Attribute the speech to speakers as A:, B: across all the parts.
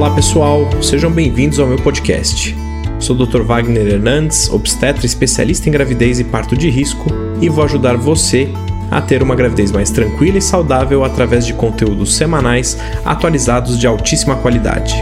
A: Olá pessoal, sejam bem-vindos ao meu podcast. Sou o Dr. Wagner Hernandes, obstetra especialista em gravidez e parto de risco, e vou ajudar você a ter uma gravidez mais tranquila e saudável através de conteúdos semanais atualizados de altíssima qualidade.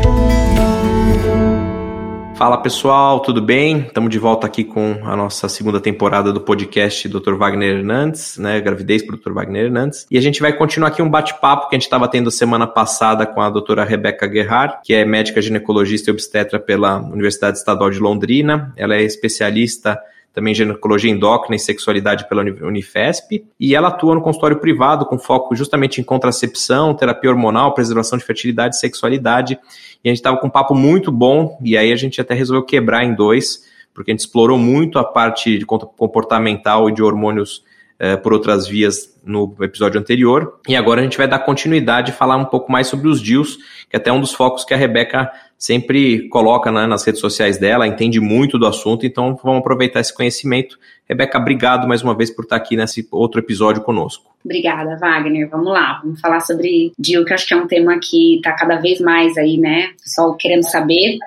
A: Fala pessoal, tudo bem? Estamos de volta aqui com a nossa segunda temporada do podcast Dr. Wagner Hernandes, né? Gravidez para o Dr. Wagner Hernandes. E a gente vai continuar aqui um bate-papo que a gente estava tendo semana passada com a doutora Rebeca Guerrar, que é médica ginecologista e obstetra pela Universidade Estadual de Londrina. Ela é especialista também ginecologia endócrina e sexualidade pela Unifesp, e ela atua no consultório privado com foco justamente em contracepção, terapia hormonal, preservação de fertilidade e sexualidade. E a gente estava com um papo muito bom, e aí a gente até resolveu quebrar em dois, porque a gente explorou muito a parte de comportamental e de hormônios eh, por outras vias no episódio anterior. E agora a gente vai dar continuidade e falar um pouco mais sobre os DIUs, que é até um dos focos que a Rebeca sempre coloca né, nas redes sociais dela, entende muito do assunto, então vamos aproveitar esse conhecimento. Rebeca, obrigado mais uma vez por estar aqui nesse outro episódio conosco.
B: Obrigada, Wagner. Vamos lá, vamos falar sobre DIU, que acho que é um tema que está cada vez mais aí, né? O pessoal querendo saber.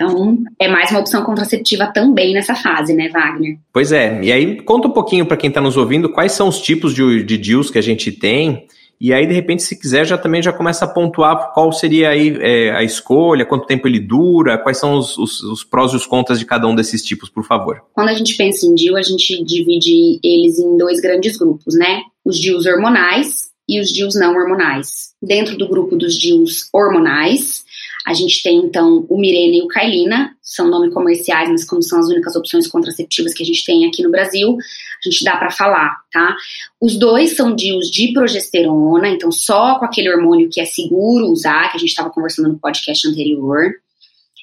B: Então, é mais uma opção contraceptiva também nessa fase, né, Wagner?
A: Pois é. E aí, conta um pouquinho para quem está nos ouvindo quais são os tipos de, de DIUs que a gente tem e aí, de repente, se quiser, já também já começa a pontuar qual seria aí é, a escolha, quanto tempo ele dura, quais são os, os, os, prós e os contras de cada um desses tipos, por favor.
B: Quando a gente pensa em DIU, a gente divide eles em dois grandes grupos, né? Os DIUs hormonais e os DIUs não hormonais. Dentro do grupo dos DIUs hormonais, a gente tem então o Mirena e o Kailina, são nomes comerciais, mas como são as únicas opções contraceptivas que a gente tem aqui no Brasil, a gente dá para falar, tá? Os dois são DIUs de progesterona, então só com aquele hormônio que é seguro usar, que a gente estava conversando no podcast anterior.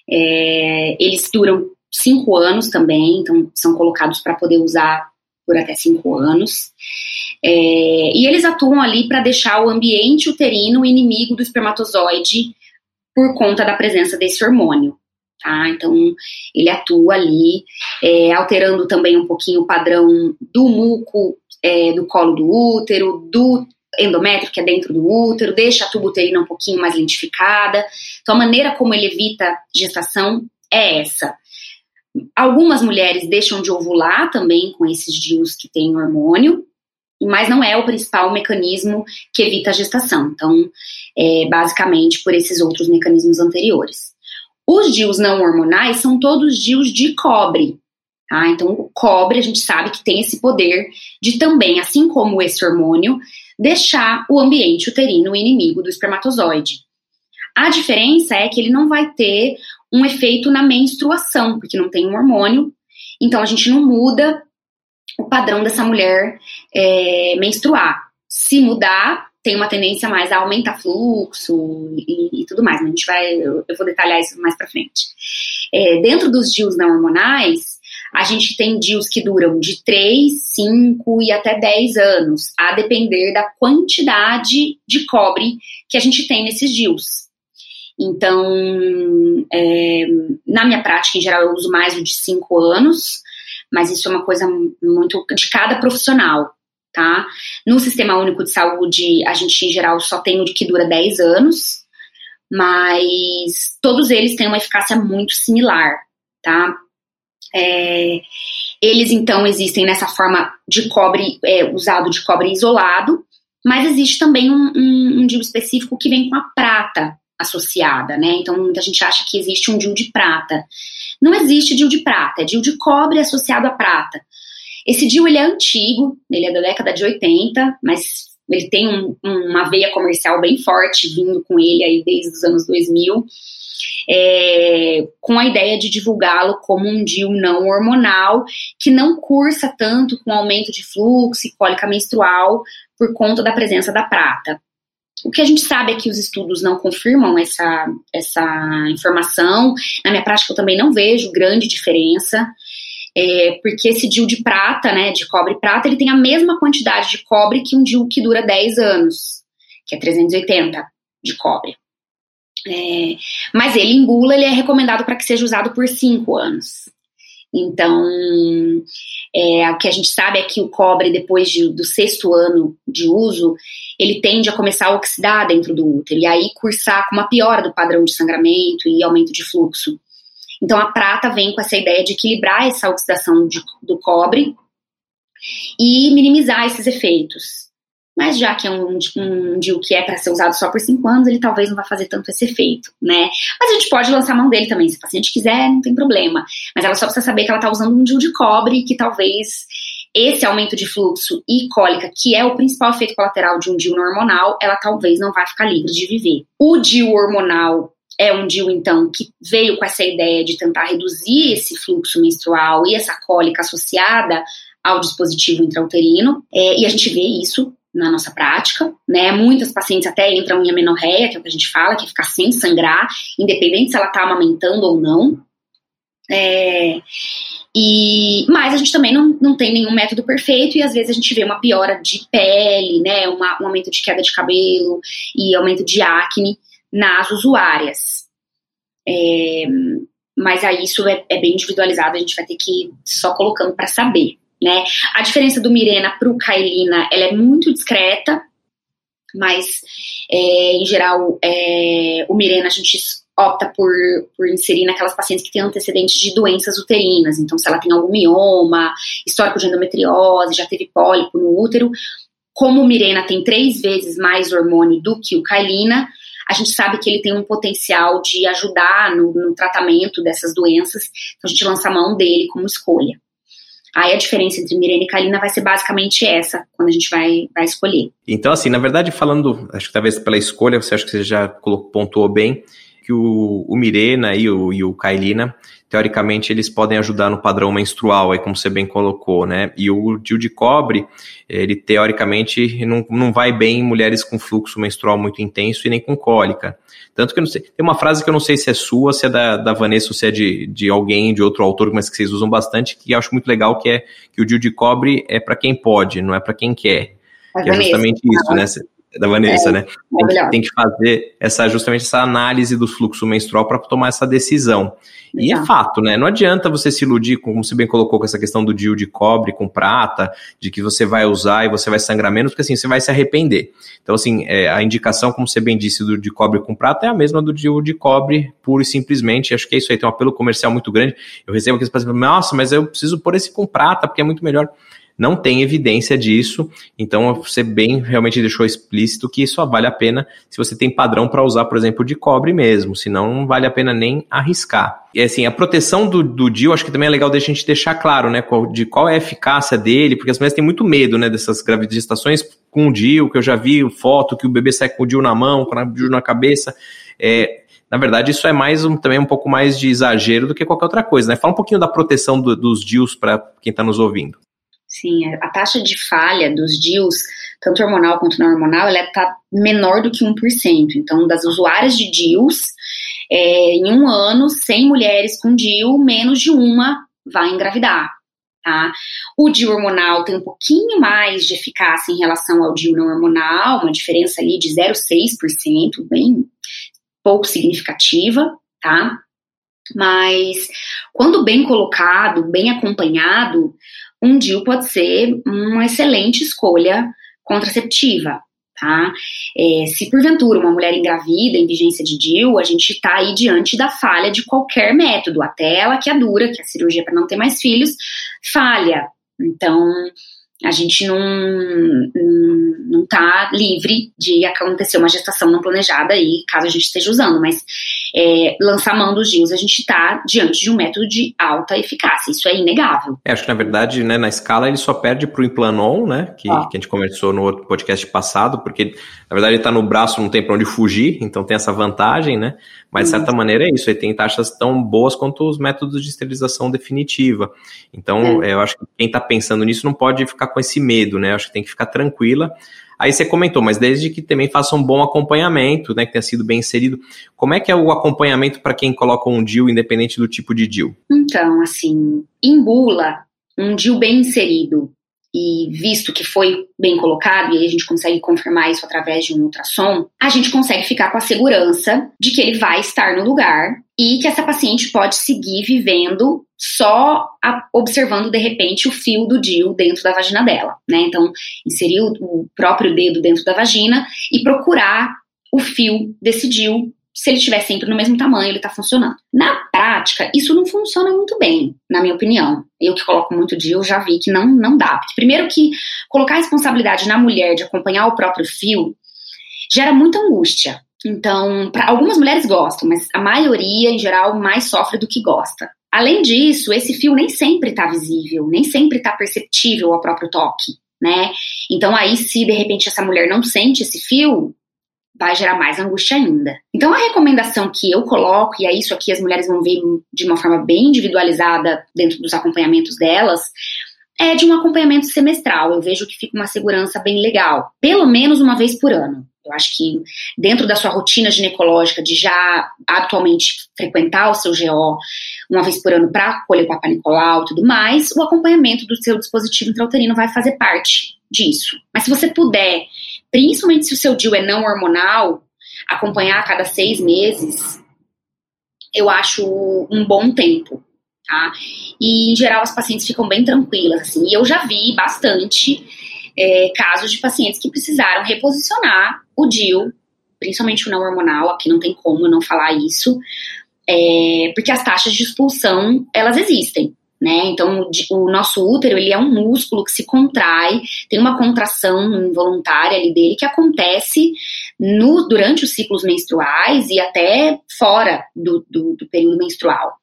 B: É, eles duram cinco anos também, então são colocados para poder usar por até cinco anos. É, e eles atuam ali para deixar o ambiente uterino inimigo do espermatozoide por conta da presença desse hormônio. Tá? Então, ele atua ali, é, alterando também um pouquinho o padrão do muco é, do colo do útero, do endométrio, que é dentro do útero, deixa a tuba uterina um pouquinho mais lentificada. Então, a maneira como ele evita gestação é essa. Algumas mulheres deixam de ovular também com esses DIUs que têm hormônio, mas não é o principal mecanismo que evita a gestação. Então, é basicamente por esses outros mecanismos anteriores. Os DIUs não hormonais são todos DIUs de cobre. Tá? Então, o cobre a gente sabe que tem esse poder de também, assim como esse hormônio, deixar o ambiente uterino inimigo do espermatozoide. A diferença é que ele não vai ter um efeito na menstruação, porque não tem um hormônio, então a gente não muda o padrão dessa mulher é, menstruar. Se mudar, tem uma tendência mais a aumentar fluxo e, e tudo mais, mas a gente vai, eu, eu vou detalhar isso mais para frente. É, dentro dos DIUs não hormonais, a gente tem DIUs que duram de 3, 5 e até 10 anos, a depender da quantidade de cobre que a gente tem nesses DIUs. Então, é, na minha prática, em geral, eu uso mais o de 5 anos, mas isso é uma coisa muito de cada profissional, tá? No Sistema Único de Saúde, a gente em geral só tem o que dura 10 anos, mas todos eles têm uma eficácia muito similar, tá? É, eles então existem nessa forma de cobre, é, usado de cobre isolado, mas existe também um, um, um DIU específico que vem com a prata associada, né? Então muita gente acha que existe um DIU de prata. Não existe DIU de prata, é DIU de cobre associado à prata. Esse DIU ele é antigo, ele é da década de 80, mas ele tem um, uma veia comercial bem forte vindo com ele aí desde os anos 2000, é, com a ideia de divulgá-lo como um DIU não hormonal, que não cursa tanto com aumento de fluxo e cólica menstrual por conta da presença da prata. O que a gente sabe é que os estudos não confirmam essa, essa informação. Na minha prática, eu também não vejo grande diferença. É, porque esse DIU de prata, né, de cobre e prata, ele tem a mesma quantidade de cobre que um DIU que dura 10 anos, que é 380 de cobre. É, mas ele em bula, ele é recomendado para que seja usado por 5 anos. Então, é, o que a gente sabe é que o cobre, depois de, do sexto ano de uso, ele tende a começar a oxidar dentro do útero, e aí cursar com uma piora do padrão de sangramento e aumento de fluxo. Então, a prata vem com essa ideia de equilibrar essa oxidação de, do cobre e minimizar esses efeitos. Mas já que é um, um que é para ser usado só por 5 anos, ele talvez não vai fazer tanto esse efeito, né? Mas a gente pode lançar a mão dele também, se o paciente quiser, não tem problema. Mas ela só precisa saber que ela está usando um DIU de cobre, que talvez esse aumento de fluxo e cólica, que é o principal efeito colateral de um DIU hormonal, ela talvez não vai ficar livre de viver. O DIU hormonal é um DIU, então, que veio com essa ideia de tentar reduzir esse fluxo menstrual e essa cólica associada ao dispositivo intrauterino, é, e a gente vê isso na nossa prática, né? Muitas pacientes até entram em amenorreia, que é o que a gente fala, que é ficar sem sangrar, independente se ela tá amamentando ou não. É, e, mas a gente também não, não tem nenhum método perfeito e às vezes a gente vê uma piora de pele, né? Uma, um aumento de queda de cabelo e aumento de acne nas usuárias. É, mas aí isso é, é, bem individualizado, a gente vai ter que ir só colocando para saber né? A diferença do Mirena para o Kailina, ela é muito discreta, mas é, em geral é, o Mirena a gente opta por, por inserir naquelas pacientes que têm antecedentes de doenças uterinas, então se ela tem algum mioma, histórico de endometriose, já teve pólipo no útero, como o Mirena tem três vezes mais hormônio do que o Kailina, a gente sabe que ele tem um potencial de ajudar no, no tratamento dessas doenças, então a gente lança a mão dele como escolha. Aí a diferença entre Mirena e Kalina vai ser basicamente essa, quando a gente vai, vai escolher.
A: Então, assim, na verdade, falando, acho que talvez pela escolha, você acha que você já pontuou bem, que o, o Mirena e o, e o Kailina, teoricamente, eles podem ajudar no padrão menstrual, aí como você bem colocou, né? E o DIU de cobre, ele teoricamente não, não vai bem em mulheres com fluxo menstrual muito intenso e nem com cólica. Tanto que eu não sei, tem uma frase que eu não sei se é sua, se é da, da Vanessa ou se é de, de alguém, de outro autor, mas que vocês usam bastante, que eu acho muito legal, que é que o DIU de cobre é para quem pode, não é para quem quer. É que é justamente isso, né? Da Vanessa, é, né? Tem que, tem que, fazer essa justamente essa análise do fluxo menstrual para tomar essa decisão. E é fato, né? Não adianta você se iludir, como você bem colocou, com essa questão do DIU de cobre com prata, de que você vai usar e você vai sangrar menos, porque assim, você vai se arrepender. Então, assim, é, a indicação, como você bem disse, do de cobre com prata é a mesma do DIU de cobre, puro e simplesmente. Acho que é isso aí, tem um apelo comercial muito grande. Eu recebo aqueles pacientes, nossa, mas eu preciso pôr esse com prata, porque é muito melhor não tem evidência disso, então você bem realmente deixou explícito que só vale a pena se você tem padrão para usar, por exemplo, de cobre mesmo, senão não vale a pena nem arriscar. E assim, a proteção do, do DIU, acho que também é legal a gente deixar claro, né, qual, de qual é a eficácia dele, porque as mulheres têm muito medo, né, dessas gestações com o DIU, que eu já vi foto que o bebê sai com o DIU na mão, com o DIU na cabeça, é, na verdade, isso é mais um, também um pouco mais de exagero do que qualquer outra coisa, né? Fala um pouquinho da proteção do, dos DIUs para quem está nos ouvindo.
B: Sim, a taxa de falha dos DIUs, tanto hormonal quanto não hormonal, ela está menor do que 1%. Então, das usuárias de DIUs, é, em um ano, 100 mulheres com DIU, menos de uma vai engravidar. Tá? O DIU hormonal tem um pouquinho mais de eficácia em relação ao DIU não hormonal, uma diferença ali de 0,6%, bem pouco significativa, tá? Mas quando bem colocado, bem acompanhado, um DIU pode ser uma excelente escolha contraceptiva, tá? É, se porventura uma mulher engravida em vigência de DIU, a gente está aí diante da falha de qualquer método, até ela que é dura, que é a cirurgia para não ter mais filhos, falha. Então, a gente não, não tá livre de acontecer uma gestação não planejada aí, caso a gente esteja usando, mas é, lançar mão dos DIUs, a gente está diante de um método de alta eficácia, isso é inegável.
A: É, acho que na verdade, né, na escala ele só perde para o Implanon, né, que, ah. que, a gente conversou no outro podcast passado, porque na verdade ele está no braço, não tem para onde fugir, então tem essa vantagem, né, mas de certa maneira é isso, ele tem taxas tão boas quanto os métodos de esterilização definitiva. Então, é. eu acho que quem está pensando nisso não pode ficar ficar com esse medo, né? Acho que tem que ficar tranquila. Aí você comentou, mas desde que também faça um bom acompanhamento, né, que tenha sido bem inserido. Como é que é o acompanhamento para quem coloca um DIL, independente do tipo de DIL?
B: Então, assim, em bula, um DIL bem inserido e visto que foi bem colocado, e aí a gente consegue confirmar isso através de um ultrassom, a gente consegue ficar com a segurança de que ele vai estar no lugar e que essa paciente pode seguir vivendo só a, observando de repente o fio do DIU dentro da vagina dela, né? Então, inserir o, o próprio dedo dentro da vagina e procurar o fio desse DIU se ele estiver sempre no mesmo tamanho, ele está funcionando. Na prática, isso não funciona muito bem, na minha opinião. Eu que coloco muito DIU, já vi que não, não dá. Primeiro que colocar a responsabilidade na mulher de acompanhar o próprio fio gera muita angústia. Então, algumas mulheres gostam, mas a maioria, em geral, mais sofre do que gosta. Além disso, esse fio nem sempre está visível, nem sempre está perceptível ao próprio toque, né? Então, aí, se de repente essa mulher não sente esse fio, vai gerar mais angústia ainda. Então, a recomendação que eu coloco, e é isso aqui as mulheres vão ver de uma forma bem individualizada dentro dos acompanhamentos delas, é de um acompanhamento semestral. Eu vejo que fica uma segurança bem legal, pelo menos uma vez por ano. Eu acho que dentro da sua rotina ginecológica de já atualmente frequentar o seu GO uma vez por ano para colher Papa Nicolau e tudo mais, o acompanhamento do seu dispositivo intrauterino vai fazer parte disso. Mas se você puder, principalmente se o seu DIU é não hormonal, acompanhar a cada seis meses, eu acho um bom tempo. Tá? E em geral as pacientes ficam bem tranquilas, assim. E eu já vi bastante é, casos de pacientes que precisaram reposicionar o DIU, principalmente o não hormonal, aqui não tem como não falar isso, é, porque as taxas de expulsão, elas existem. Né? Então, o nosso útero ele é um músculo que se contrai, tem uma contração involuntária ali dele que acontece no, durante os ciclos menstruais e até fora do, do, do período menstrual.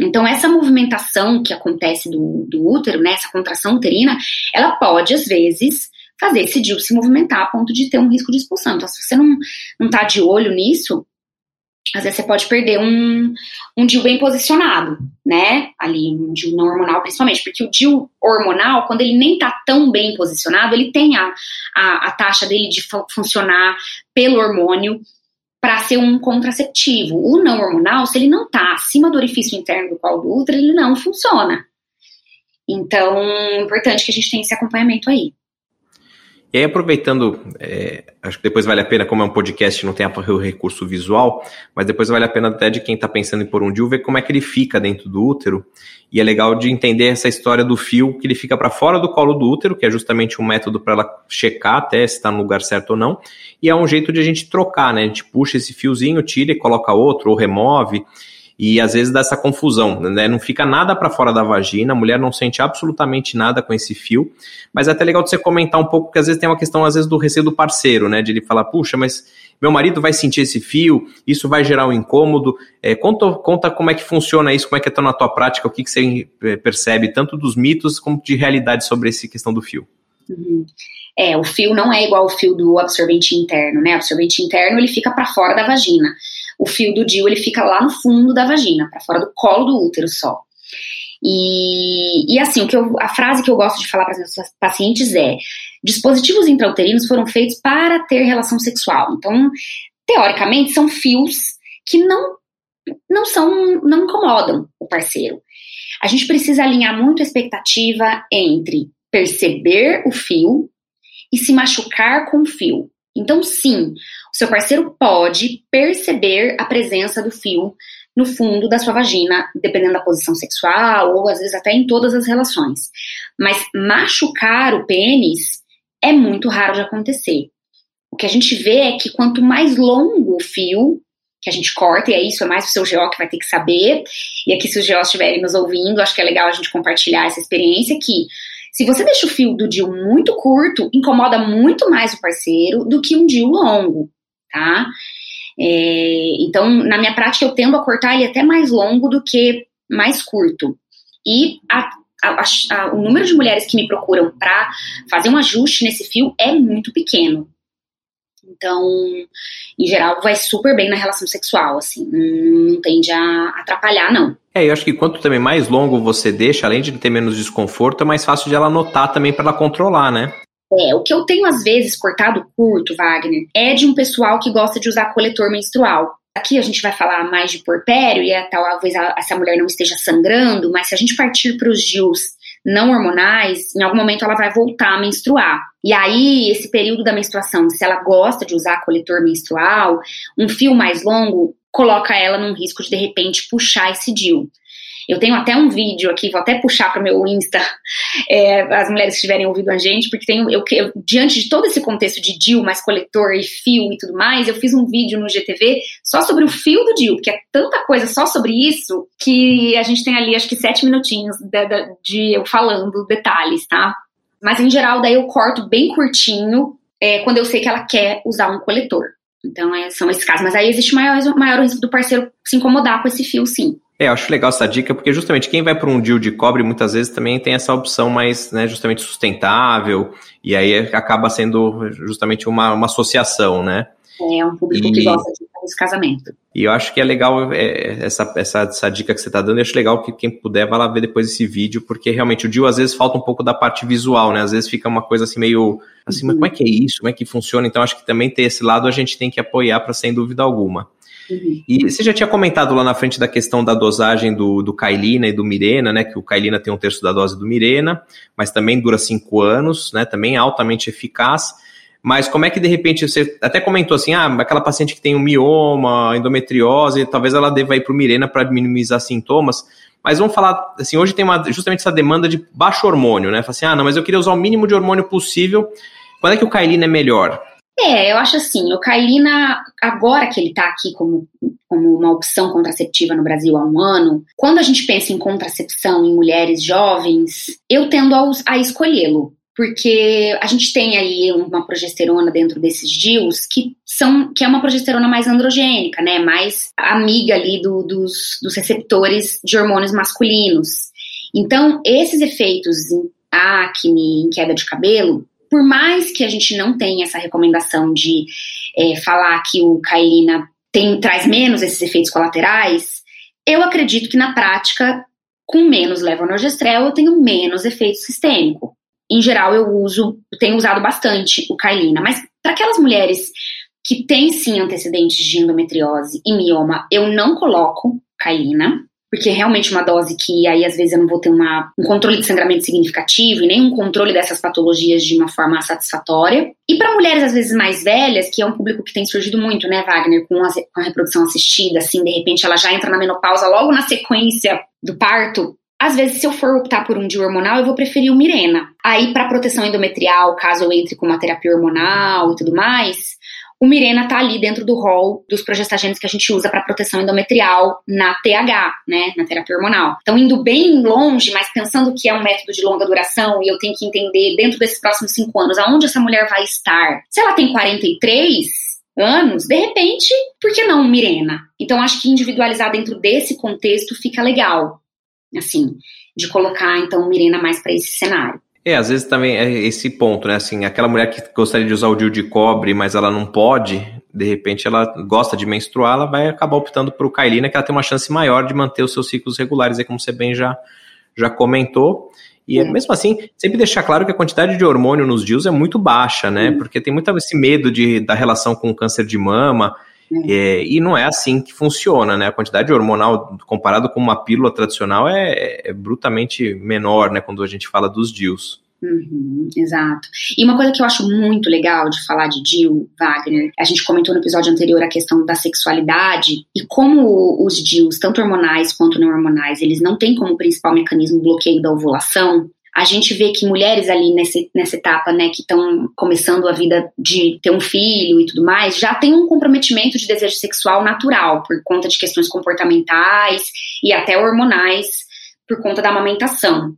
B: Então, essa movimentação que acontece do, do útero, né, essa contração uterina, ela pode, às vezes, fazer esse DIU se movimentar a ponto de ter um risco de expulsão. Então, se você não, não tá de olho nisso, às vezes você pode perder um, um DIU bem posicionado, né? Ali, um DIU não hormonal, principalmente, porque o DIU hormonal, quando ele nem tá tão bem posicionado, ele tem a, a, a taxa dele de funcionar pelo hormônio para ser um contraceptivo. O não hormonal, se ele não está acima do orifício interno do colo do útero, ele não funciona. Então, é importante que a gente tenha esse acompanhamento aí.
A: E aí, aproveitando, é, acho que depois vale a pena, como é um podcast, não tem o recurso visual, mas depois vale a pena até de quem está pensando em pôr um DIU, ver como é que ele fica dentro do útero. E é legal de entender essa história do fio, que ele fica para fora do colo do útero, que é justamente um método para ela checar até se está no lugar certo ou não. E é um jeito de a gente trocar, né? A gente puxa esse fiozinho, tira e coloca outro, ou remove e às vezes dá essa confusão, né? Não fica nada para fora da vagina, a mulher não sente absolutamente nada com esse fio, mas é até legal você comentar um pouco, porque às vezes tem uma questão, às vezes, do receio do parceiro, né? De ele falar, puxa, mas meu marido vai sentir esse fio, isso vai gerar um incômodo. É, conta, conta como é que funciona isso, como é que é na tua prática, o que, que você é, percebe, tanto dos mitos como de realidade sobre essa questão do fio.
B: Uhum. É, o fio não é igual ao fio do absorvente interno, né? O absorvente interno ele fica para fora da vagina o fio do DIU ele fica lá no fundo da vagina, para fora do colo do útero só. E, e assim, o que eu, a frase que eu gosto de falar para as pacientes é: dispositivos intrauterinos foram feitos para ter relação sexual. Então, teoricamente, são fios que não não são não incomodam o parceiro. A gente precisa alinhar muito a expectativa entre perceber o fio e se machucar com o fio. Então, sim, o seu parceiro pode perceber a presença do fio no fundo da sua vagina, dependendo da posição sexual ou às vezes até em todas as relações. Mas machucar o pênis é muito raro de acontecer. O que a gente vê é que quanto mais longo o fio que a gente corta, e é isso, é mais o seu GO que vai ter que saber. E aqui, se os GOs estiverem nos ouvindo, acho que é legal a gente compartilhar essa experiência que se você deixa o fio do DIU muito curto, incomoda muito mais o parceiro do que um DIU longo, tá? É, então, na minha prática, eu tendo a cortar ele até mais longo do que mais curto. E a, a, a, o número de mulheres que me procuram para fazer um ajuste nesse fio é muito pequeno. Então, em geral, vai super bem na relação sexual, assim, não tende a atrapalhar, não.
A: É, eu acho que quanto também mais longo você deixa, além de ter menos desconforto, é mais fácil de ela notar também para ela controlar, né?
B: É, o que eu tenho às vezes cortado curto, Wagner, é de um pessoal que gosta de usar coletor menstrual. Aqui a gente vai falar mais de porpério e é, talvez essa mulher não esteja sangrando, mas se a gente partir para os DIUs não hormonais, em algum momento ela vai voltar a menstruar. E aí, esse período da menstruação, se ela gosta de usar coletor menstrual, um fio mais longo coloca ela num risco de de repente puxar esse DIL. Eu tenho até um vídeo aqui, vou até puxar para o meu Insta, é, as mulheres que tiverem ouvido a gente, porque tem, eu, eu, diante de todo esse contexto de DIL, mais coletor e fio e tudo mais, eu fiz um vídeo no GTV só sobre o fio do DIL, que é tanta coisa só sobre isso, que a gente tem ali acho que sete minutinhos de, de, de eu falando detalhes, tá? Mas em geral, daí eu corto bem curtinho é, quando eu sei que ela quer usar um coletor. Então, é, são esses casos. Mas aí existe maior, maior risco do parceiro se incomodar com esse fio, sim.
A: É, eu acho legal essa dica, porque justamente quem vai para um deal de cobre muitas vezes também tem essa opção mais, né, justamente sustentável, e aí acaba sendo justamente uma, uma associação, né?
B: É um público e, que gosta de esse casamento.
A: E eu acho que é legal é, essa, essa, essa dica que você está dando, eu acho legal que quem puder vá lá ver depois esse vídeo, porque realmente o deal às vezes falta um pouco da parte visual, né? Às vezes fica uma coisa assim meio assim, uhum. mas como é que é isso? Como é que funciona? Então acho que também ter esse lado a gente tem que apoiar para sem dúvida alguma. Uhum. E você já tinha comentado lá na frente da questão da dosagem do, do Kailina e do Mirena, né? Que o Kailina tem um terço da dose do Mirena, mas também dura cinco anos, né? Também é altamente eficaz. Mas como é que de repente você até comentou assim, ah, aquela paciente que tem um mioma, endometriose, talvez ela deva ir para o Mirena para minimizar sintomas. Mas vamos falar assim, hoje tem uma, justamente essa demanda de baixo hormônio, né? Fala assim, ah, não, mas eu queria usar o mínimo de hormônio possível. Quando é que o Kailina é melhor?
B: É, eu acho assim, o Kailina, agora que ele está aqui como, como uma opção contraceptiva no Brasil há um ano, quando a gente pensa em contracepção em mulheres jovens, eu tendo a, a escolhê-lo. Porque a gente tem aí uma progesterona dentro desses DIUs que são que é uma progesterona mais androgênica, né? Mais amiga ali do, dos, dos receptores de hormônios masculinos. Então, esses efeitos em acne, em queda de cabelo, por mais que a gente não tenha essa recomendação de é, falar que o Kailina tem, traz menos esses efeitos colaterais, eu acredito que na prática, com menos levonorgestrel, eu tenho menos efeito sistêmico. Em geral, eu uso, tenho usado bastante o Kailina, mas para aquelas mulheres que têm sim antecedentes de endometriose e mioma, eu não coloco Kailina porque é realmente uma dose que aí às vezes eu não vou ter uma, um controle de sangramento significativo e nem um controle dessas patologias de uma forma satisfatória. E para mulheres às vezes mais velhas, que é um público que tem surgido muito, né, Wagner, com a, com a reprodução assistida, assim, de repente ela já entra na menopausa logo na sequência do parto, às vezes, se eu for optar por um de hormonal, eu vou preferir o Mirena. Aí, para proteção endometrial, caso eu entre com uma terapia hormonal e tudo mais, o Mirena está ali dentro do rol dos progestagênicos que a gente usa para proteção endometrial na TH, né, na terapia hormonal. Então, indo bem longe, mas pensando que é um método de longa duração e eu tenho que entender dentro desses próximos cinco anos aonde essa mulher vai estar. Se ela tem 43, anos, de repente, por que não Mirena? Então, acho que individualizar dentro desse contexto fica legal, assim, de colocar, então, Mirena mais para esse cenário.
A: É, às vezes também é esse ponto, né? Assim, aquela mulher que gostaria de usar o DIU de cobre, mas ela não pode, de repente ela gosta de menstruar, ela vai acabar optando por o Kailina, que ela tem uma chance maior de manter os seus ciclos regulares, aí como você bem já, já comentou. E é. mesmo assim, sempre deixar claro que a quantidade de hormônio nos DIUs é muito baixa, né? Porque tem muito esse medo de, da relação com o câncer de mama. É, e não é assim que funciona, né? A quantidade hormonal comparado com uma pílula tradicional é, é brutamente menor, né? Quando a gente fala dos DIUs.
B: Uhum, exato. E uma coisa que eu acho muito legal de falar de DIU, Wagner, a gente comentou no episódio anterior a questão da sexualidade e como os DIUs, tanto hormonais quanto não hormonais, eles não têm como principal mecanismo bloqueio da ovulação a gente vê que mulheres ali nesse, nessa etapa, né, que estão começando a vida de ter um filho e tudo mais, já tem um comprometimento de desejo sexual natural, por conta de questões comportamentais e até hormonais, por conta da amamentação.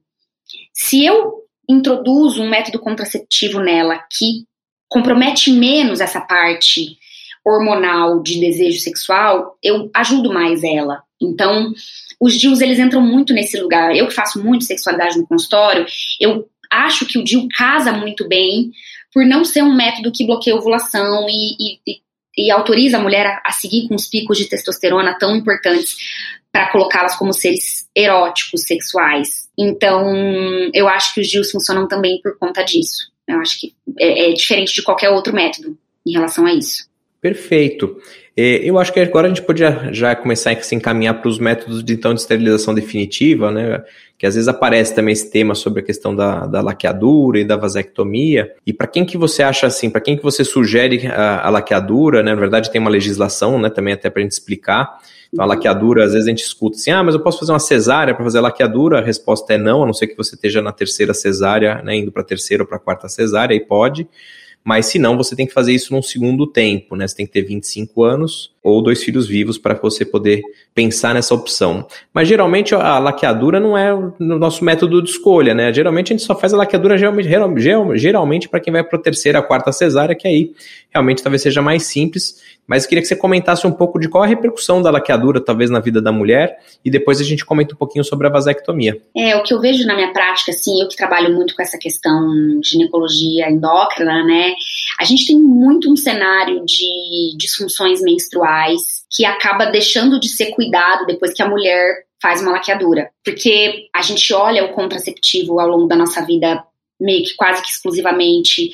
B: Se eu introduzo um método contraceptivo nela que compromete menos essa parte hormonal de desejo sexual, eu ajudo mais ela. Então, os DIUs, eles entram muito nesse lugar. Eu que faço muito sexualidade no consultório, eu acho que o DIU casa muito bem por não ser um método que bloqueia ovulação e, e, e autoriza a mulher a, a, seguir com os picos de testosterona tão importantes para colocá-las como seres eróticos, sexuais. Então, eu acho que os DIUs funcionam também por conta disso. Eu acho que é, é diferente de qualquer outro método em relação a isso.
A: Perfeito. É, eu acho que agora a gente podia já começar a se encaminhar para os métodos de, então, de esterilização definitiva, né? Que às vezes aparece também esse tema sobre a questão da, da laqueadura e da vasectomia. E para quem que você acha assim, para quem que você sugere a, a, laqueadura, né? Na verdade tem uma legislação, né? Também até para a gente explicar. Então a laqueadura, às vezes a gente escuta assim, ah, mas eu posso fazer uma cesárea para fazer a laqueadura? A resposta é não, a não ser que você esteja na terceira cesárea, né? Indo para a terceira ou para a quarta cesárea, aí pode mas se não, você tem que fazer isso num segundo tempo, né? Você tem que ter 25 anos ou dois filhos vivos para você poder pensar nessa opção. Mas geralmente a laqueadura não é o nosso método de escolha, né? Geralmente a gente só faz a laqueadura geralmente, geralmente para quem vai para a terceira, a quarta cesárea, que aí realmente talvez seja mais simples. Mas queria que você comentasse um pouco de qual a repercussão da laqueadura, talvez, na vida da mulher, e depois a gente comenta um pouquinho sobre a vasectomia.
B: É, o que eu vejo na minha prática, assim, eu que trabalho muito com essa questão de ginecologia endócrina, né? A gente tem muito um cenário de disfunções menstruais que acaba deixando de ser cuidado depois que a mulher faz uma laqueadura. Porque a gente olha o contraceptivo ao longo da nossa vida meio que quase que exclusivamente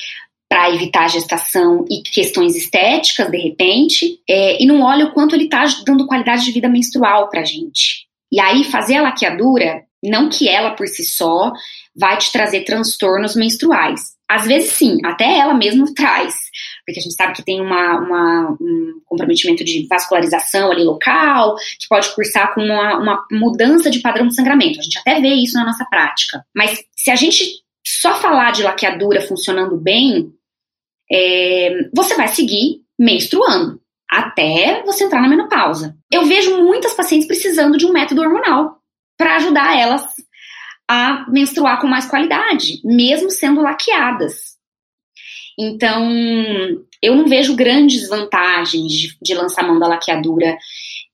B: para evitar a gestação e questões estéticas, de repente, é, e não olha o quanto ele está dando qualidade de vida menstrual para gente. E aí, fazer a laqueadura, não que ela por si só vai te trazer transtornos menstruais. Às vezes, sim, até ela mesma traz, porque a gente sabe que tem uma, uma, um comprometimento de vascularização ali local, que pode cursar com uma, uma mudança de padrão de sangramento. A gente até vê isso na nossa prática. Mas se a gente só falar de laqueadura funcionando bem, é, você vai seguir menstruando até você entrar na menopausa. Eu vejo muitas pacientes precisando de um método hormonal para ajudar elas a menstruar com mais qualidade, mesmo sendo laqueadas. Então, eu não vejo grandes vantagens de, de lançar mão da laqueadura,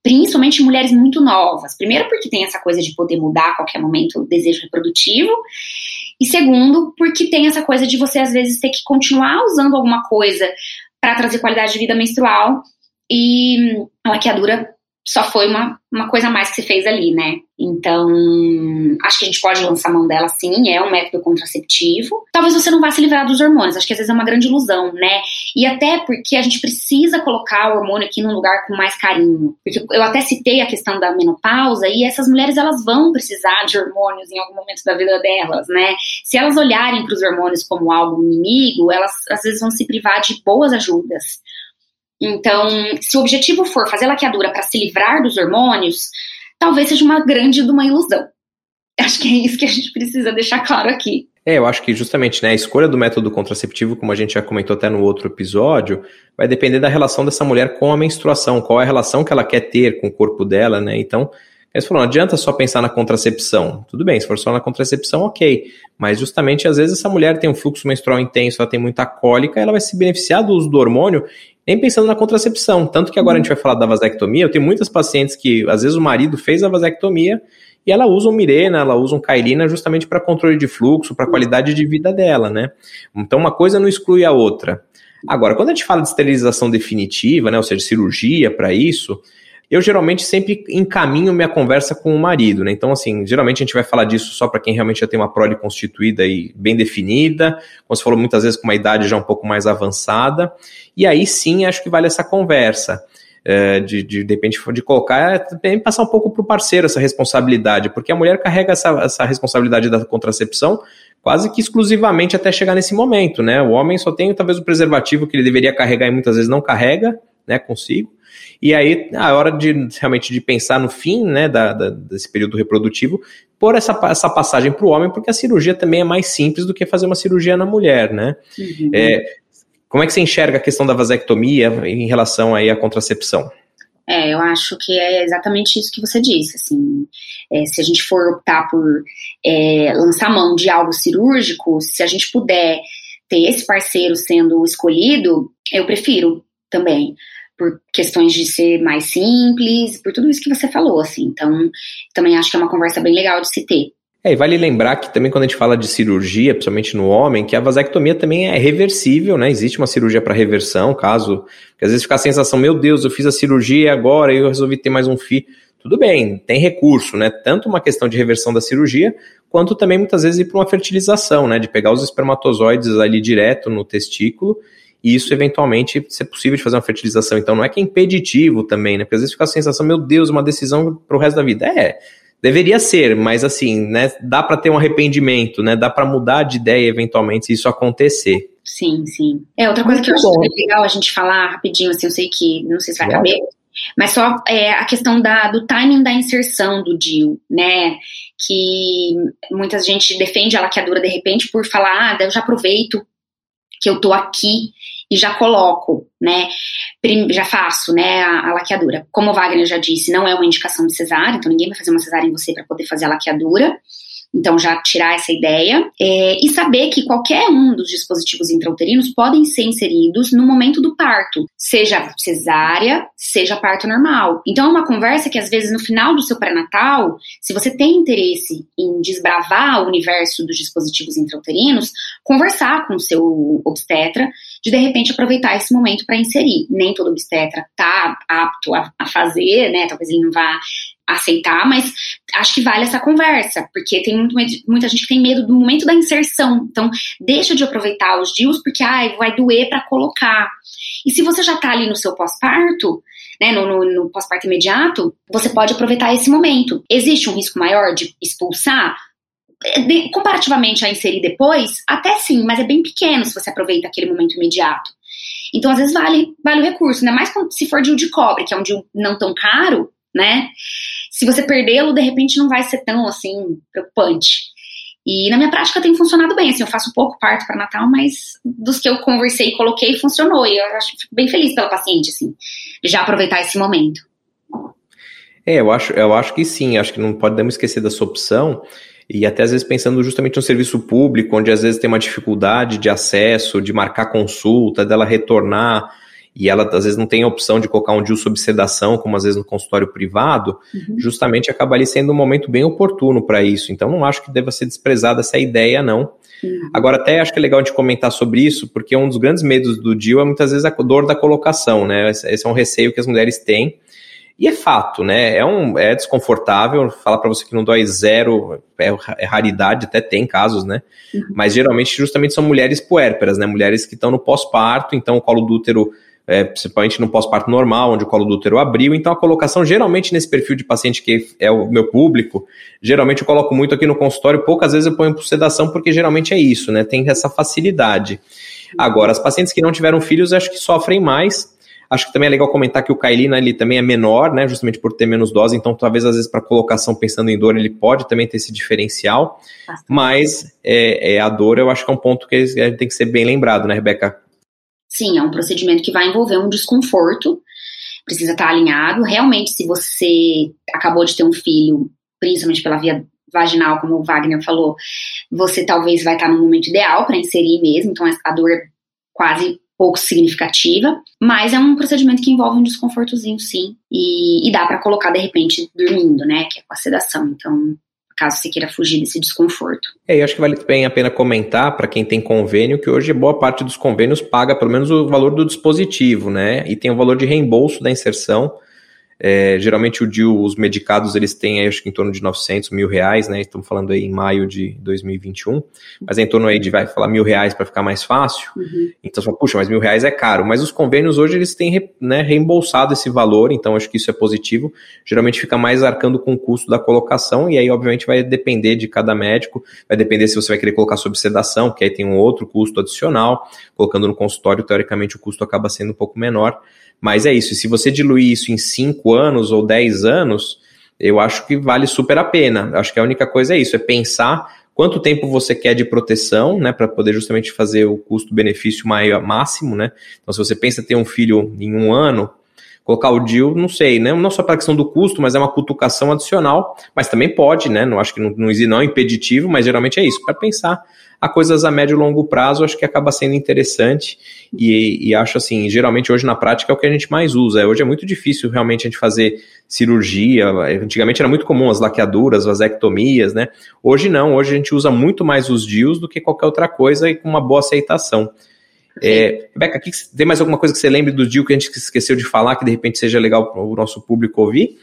B: principalmente em mulheres muito novas. Primeiro, porque tem essa coisa de poder mudar a qualquer momento o desejo reprodutivo, e segundo, porque tem essa coisa de você às vezes ter que continuar usando alguma coisa para trazer qualidade de vida menstrual e a laqueadura só foi uma, uma coisa a mais que se fez ali, né? Então, acho que a gente pode lançar mão dela sim, é um método contraceptivo. Talvez você não vá se livrar dos hormônios, acho que às vezes é uma grande ilusão, né? E até porque a gente precisa colocar o hormônio aqui num lugar com mais carinho. Porque eu até citei a questão da menopausa e essas mulheres elas vão precisar de hormônios em algum momento da vida delas, né? Se elas olharem para os hormônios como algo inimigo, elas às vezes vão se privar de boas ajudas. Então, se o objetivo for fazer laqueadura para se livrar dos hormônios, talvez seja uma grande de uma ilusão. Acho que é isso que a gente precisa deixar claro aqui.
A: É, eu acho que justamente né, a escolha do método contraceptivo, como a gente já comentou até no outro episódio, vai depender da relação dessa mulher com a menstruação, qual é a relação que ela quer ter com o corpo dela, né? Então, eles falaram, não adianta só pensar na contracepção. Tudo bem, se for só na contracepção, ok. Mas justamente, às vezes, essa mulher tem um fluxo menstrual intenso, ela tem muita cólica, ela vai se beneficiar do uso do hormônio nem pensando na contracepção. Tanto que agora a gente vai falar da vasectomia, eu tenho muitas pacientes que, às vezes, o marido fez a vasectomia e ela usa um Mirena, ela usa um Kailina justamente para controle de fluxo, para qualidade de vida dela, né? Então, uma coisa não exclui a outra. Agora, quando a gente fala de esterilização definitiva, né, ou seja, cirurgia para isso, eu geralmente sempre encaminho minha conversa com o marido, né? Então, assim, geralmente a gente vai falar disso só para quem realmente já tem uma prole constituída e bem definida, como você falou muitas vezes com uma idade já um pouco mais avançada, e aí sim acho que vale essa conversa. É, de, de, de repente, de colocar, também passar um pouco para o parceiro essa responsabilidade, porque a mulher carrega essa, essa responsabilidade da contracepção quase que exclusivamente até chegar nesse momento, né? O homem só tem talvez o preservativo que ele deveria carregar e muitas vezes não carrega, né, consigo. E aí, a hora de realmente de pensar no fim né, da, da desse período reprodutivo, por essa, essa passagem para o homem, porque a cirurgia também é mais simples do que fazer uma cirurgia na mulher, né? Uhum. É, como é que você enxerga a questão da vasectomia em relação aí à contracepção?
B: É, eu acho que é exatamente isso que você disse, assim, é, se a gente for optar por é, lançar mão de algo cirúrgico, se a gente puder ter esse parceiro sendo escolhido, eu prefiro também, por questões de ser mais simples, por tudo isso que você falou, assim. Então, também acho que é uma conversa bem legal de se ter.
A: É, e vale lembrar que também quando a gente fala de cirurgia, principalmente no homem, que a vasectomia também é reversível, né? Existe uma cirurgia para reversão, caso. Porque às vezes fica a sensação, meu Deus, eu fiz a cirurgia agora eu resolvi ter mais um filho. Tudo bem, tem recurso, né? Tanto uma questão de reversão da cirurgia, quanto também muitas vezes ir para uma fertilização, né? De pegar os espermatozoides ali direto no testículo e isso eventualmente ser possível de fazer uma fertilização. Então não é que é impeditivo também, né? Porque às vezes fica a sensação, meu Deus, uma decisão para o resto da vida. É, deveria ser, mas assim, né? Dá para ter um arrependimento, né? Dá para mudar de ideia eventualmente se isso acontecer.
B: Sim, sim. É outra coisa Muito que eu bom. acho legal a gente falar rapidinho, assim, eu sei que não sei se vai caber, mas só é, a questão da, do timing da inserção do DIL, né? Que muita gente defende a laqueadura de repente por falar, ah, eu já aproveito que eu tô aqui e já coloco, né? Já faço, né, a, a, laqueadura. Como o Wagner já disse, não é uma indicação de cesárea, então ninguém vai fazer uma cesárea em você para poder fazer a laqueadura. Então, já tirar essa ideia. É, e saber que qualquer um dos dispositivos intrauterinos podem ser inseridos no momento do parto, seja cesárea, seja parto normal. Então, é uma conversa que, às vezes, no final do seu pré-natal, se você tem interesse em desbravar o universo dos dispositivos intrauterinos, conversar com o seu obstetra, de de repente aproveitar esse momento para inserir. Nem todo obstetra está apto a, a fazer, né? Talvez ele não vá aceitar, mas acho que vale essa conversa, porque tem muito, muita gente que tem medo do momento da inserção. Então, deixa de aproveitar os DIUs porque ai, vai doer para colocar. E se você já tá ali no seu pós-parto, né, no, no, no pós-parto imediato, você pode aproveitar esse momento. Existe um risco maior de expulsar? É, comparativamente a inserir depois, até sim, mas é bem pequeno se você aproveita aquele momento imediato. Então, às vezes, vale, vale o recurso, né? Mais se for DIU de cobre, que é um DIU não tão caro, né? Se você perdê-lo, de repente não vai ser tão assim preocupante. E na minha prática tem funcionado bem, assim, eu faço pouco parto para Natal, mas dos que eu conversei e coloquei, funcionou. E eu acho, fico bem feliz pela paciente, assim, já aproveitar esse momento.
A: É, eu acho, eu acho que sim, acho que não podemos esquecer dessa opção, e até às vezes pensando justamente no serviço público, onde às vezes tem uma dificuldade de acesso, de marcar consulta, dela retornar e ela às vezes não tem a opção de colocar um DIU sob sedação, como às vezes no consultório privado, uhum. justamente acaba ali sendo um momento bem oportuno para isso. Então não acho que deva ser desprezada essa ideia, não. Uhum. Agora, até acho que é legal de comentar sobre isso, porque um dos grandes medos do DIU é muitas vezes a dor da colocação, né? Esse é um receio que as mulheres têm. E é fato, né? É, um, é desconfortável. Falar para você que não dói zero é, é, raridade, até tem casos, né? Uhum. Mas geralmente, justamente, são mulheres puérperas, né? Mulheres que estão no pós-parto, então o colo do útero é, principalmente no pós-parto normal, onde o colo do útero abriu. Então, a colocação, geralmente, nesse perfil de paciente que é o meu público, geralmente eu coloco muito aqui no consultório, poucas vezes eu ponho por sedação, porque geralmente é isso, né? Tem essa facilidade. Agora, as pacientes que não tiveram filhos, acho que sofrem mais. Acho que também é legal comentar que o Kailina ele também é menor, né? Justamente por ter menos dose, então talvez às vezes para colocação pensando em dor ele pode também ter esse diferencial. Bastante. Mas é, é, a dor eu acho que é um ponto que tem que ser bem lembrado, né, Rebeca?
B: Sim, é um procedimento que vai envolver um desconforto, precisa estar alinhado. Realmente, se você acabou de ter um filho, principalmente pela via vaginal, como o Wagner falou, você talvez vai estar no momento ideal para inserir mesmo, então a dor é quase pouco significativa, mas é um procedimento que envolve um desconfortozinho, sim, e, e dá para colocar de repente dormindo, né, que é com a sedação. Então, caso você queira fugir desse desconforto.
A: É, eu acho que vale bem a pena comentar para quem tem convênio que hoje boa parte dos convênios paga pelo menos o valor do dispositivo, né? E tem o valor de reembolso da inserção. É, geralmente o DIU, os medicados, eles têm aí, acho que em torno de 900 mil reais, né? Estamos falando aí em maio de 2021, mas é em torno aí de, vai falar, mil reais para ficar mais fácil. Uhum. Então você fala, puxa, mas mil reais é caro. Mas os convênios hoje, eles têm né, reembolsado esse valor, então acho que isso é positivo. Geralmente fica mais arcando com o custo da colocação, e aí, obviamente, vai depender de cada médico, vai depender se você vai querer colocar sob sedação, que aí tem um outro custo adicional. Colocando no consultório, teoricamente, o custo acaba sendo um pouco menor. Mas é isso, se você diluir isso em 5 anos ou 10 anos, eu acho que vale super a pena. Acho que a única coisa é isso, é pensar quanto tempo você quer de proteção, né, para poder justamente fazer o custo-benefício máximo, né? Então, se você pensa ter um filho em um ano, colocar o DIL, não sei, né? Não só para a questão do custo, mas é uma cutucação adicional, mas também pode, né? Não acho que não, não, não é impeditivo, mas geralmente é isso, para pensar a coisas a médio e longo prazo, acho que acaba sendo interessante e, e, acho assim, geralmente hoje na prática é o que a gente mais usa. Hoje é muito difícil realmente a gente fazer cirurgia. Antigamente era muito comum as laqueaduras, vasectomias, né? Hoje não, hoje a gente usa muito mais os DIUs do que qualquer outra coisa e com uma boa aceitação. É, Rebeca, aqui, tem mais alguma coisa que você lembre do DIU que a gente esqueceu de falar que de repente seja legal para o nosso público ouvir?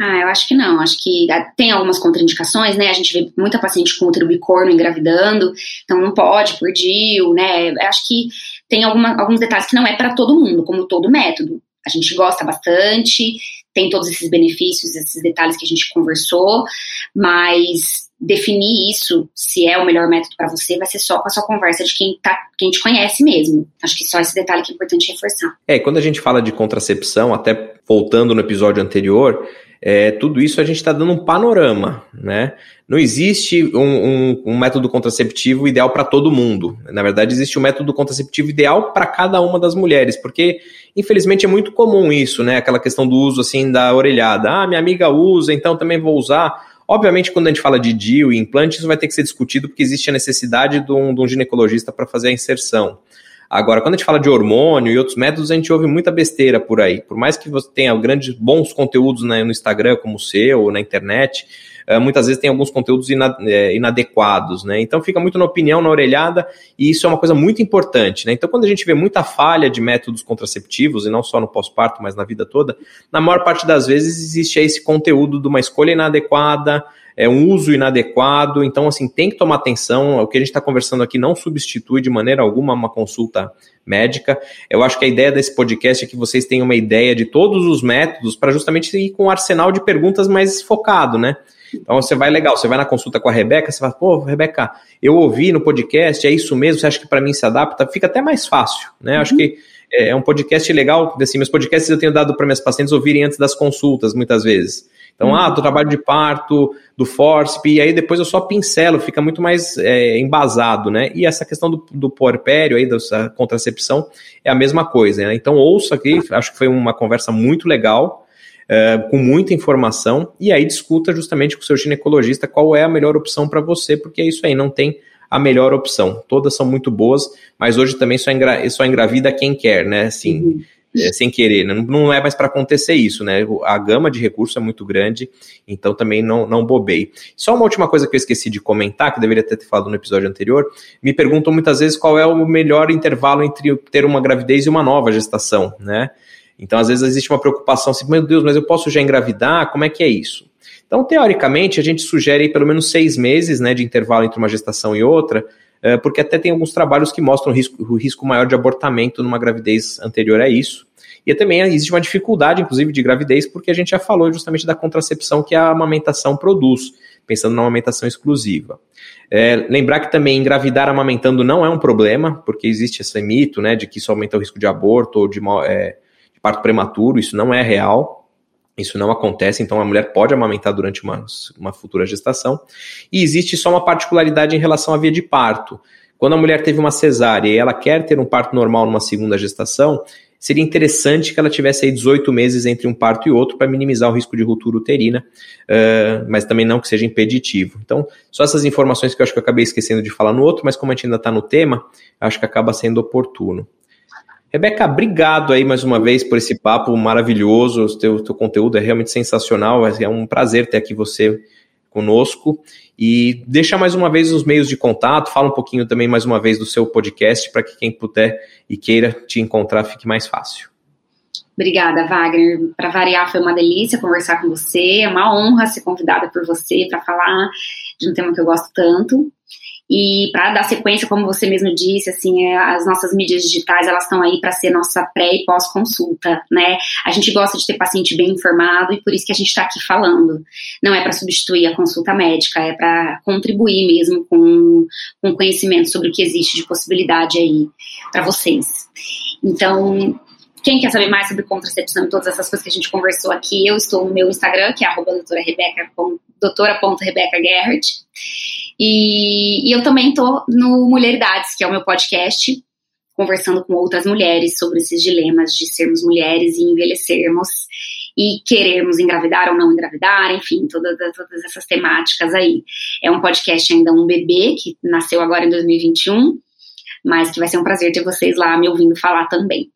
B: Ah, eu acho que não. Acho que tem algumas contraindicações, né? A gente vê muita paciente com útero bicorno engravidando, então não pode por DIU, né? Acho que tem alguma, alguns detalhes que não é para todo mundo, como todo método. A gente gosta bastante, tem todos esses benefícios, esses detalhes que a gente conversou, mas definir isso, se é o melhor método para você, vai ser só com a sua conversa de quem, tá, quem te conhece mesmo. Acho que só esse detalhe que é importante reforçar.
A: É, quando a gente fala de contracepção, até voltando no episódio anterior, é, tudo isso a gente está dando um panorama, né? Não existe um, um, um método contraceptivo ideal para todo mundo. Na verdade, existe um método contraceptivo ideal para cada uma das mulheres, porque infelizmente é muito comum isso, né? Aquela questão do uso assim da orelhada. Ah, minha amiga usa, então também vou usar. Obviamente, quando a gente fala de DIU e implante, isso vai ter que ser discutido porque existe a necessidade de um, de um ginecologista para fazer a inserção. Agora, quando a gente fala de hormônio e outros métodos, a gente ouve muita besteira por aí. Por mais que você tenha grandes bons conteúdos né, no Instagram, como o seu, ou na internet, uh, muitas vezes tem alguns conteúdos é, inadequados, né? Então fica muito na opinião, na orelhada, e isso é uma coisa muito importante, né? Então, quando a gente vê muita falha de métodos contraceptivos, e não só no pós-parto, mas na vida toda, na maior parte das vezes existe esse conteúdo de uma escolha inadequada, é um uso inadequado, então assim, tem que tomar atenção, o que a gente está conversando aqui não substitui de maneira alguma uma consulta médica. Eu acho que a ideia desse podcast é que vocês tenham uma ideia de todos os métodos para justamente ir com um arsenal de perguntas mais focado, né? Então você vai legal, você vai na consulta com a Rebeca, você fala, pô, Rebeca, eu ouvi no podcast, é isso mesmo, você acha que para mim se adapta? Fica até mais fácil, né? Uhum. Acho que é, é um podcast legal, assim, meus podcasts eu tenho dado para minhas pacientes ouvirem antes das consultas, muitas vezes. Então, ah, do trabalho de parto, do FORCP, e aí depois eu só pincelo, fica muito mais é, embasado, né? E essa questão do, do puerpério aí, da contracepção, é a mesma coisa, né? Então, ouça aqui, acho que foi uma conversa muito legal, é, com muita informação, e aí discuta justamente com o seu ginecologista qual é a melhor opção para você, porque é isso aí, não tem a melhor opção. Todas são muito boas, mas hoje também só, engra só engravida quem quer, né? Assim, uhum é, sem querer, né? não é mais para acontecer isso, né? A gama de recursos é muito grande, então também não, não bobei. Só uma última coisa que eu esqueci de comentar, que deveria ter falado no episódio anterior, me perguntam muitas vezes qual é o melhor intervalo entre ter uma gravidez e uma nova gestação, né? Então, às vezes, existe uma preocupação assim, meu Deus, mas eu posso já engravidar? Como é que é isso? Então, teoricamente, a gente sugere pelo menos seis meses né, de intervalo entre uma gestação e outra, porque até tem alguns trabalhos que mostram o risco, o risco maior de abortamento numa gravidez anterior a isso. E também existe uma dificuldade, inclusive, de gravidez, porque a gente já falou justamente da contracepção que a amamentação produz, pensando na amamentação exclusiva. É, lembrar que também engravidar amamentando não é um problema, porque existe esse mito, né, de que isso aumenta o risco de aborto ou de, é, de parto prematuro, isso não é real. Isso não acontece, então a mulher pode amamentar durante uma, uma futura gestação. E existe só uma particularidade em relação à via de parto. Quando a mulher teve uma cesárea e ela quer ter um parto normal numa segunda gestação, seria interessante que ela tivesse aí 18 meses entre um parto e outro para minimizar o risco de ruptura uterina, uh, mas também não que seja impeditivo. Então, só essas informações que eu acho que eu acabei esquecendo de falar no outro, mas como a gente ainda está no tema, acho que acaba sendo oportuno. Rebeca, obrigado aí mais uma vez por esse papo maravilhoso. O teu, teu conteúdo é realmente sensacional. É um prazer ter aqui você conosco. E deixa mais uma vez os meios de contato, fala um pouquinho também mais uma vez do seu podcast, para que quem puder e queira te encontrar fique mais fácil.
B: Obrigada, Wagner. Para variar, foi uma delícia conversar com você. É uma honra ser convidada por você para falar de um tema que eu gosto tanto. E para dar sequência, como você mesmo disse, assim, é, as nossas mídias digitais elas estão aí para ser nossa pré e pós consulta, né? A gente gosta de ter paciente bem informado e por isso que a gente está aqui falando. Não é para substituir a consulta médica, é para contribuir mesmo com, com conhecimento sobre o que existe de possibilidade aí para vocês. Então, quem quer saber mais sobre contracepção e todas essas coisas que a gente conversou aqui, eu estou no meu Instagram, que é arroba E, e eu também estou no Mulheridades, que é o meu podcast, conversando com outras mulheres sobre esses dilemas de sermos mulheres e envelhecermos e querermos engravidar ou não engravidar, enfim, todas, todas essas temáticas aí. É um podcast ainda um bebê que nasceu agora em 2021, mas que vai ser um prazer ter vocês lá me ouvindo falar também.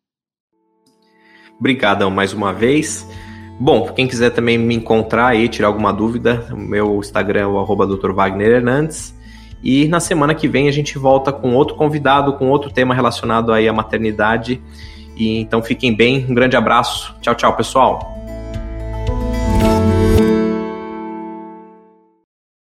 A: Obrigadão mais uma vez. Bom, quem quiser também me encontrar aí, tirar alguma dúvida, meu Instagram é o arroba. E na semana que vem a gente volta com outro convidado, com outro tema relacionado aí à maternidade. E então fiquem bem, um grande abraço. Tchau, tchau, pessoal.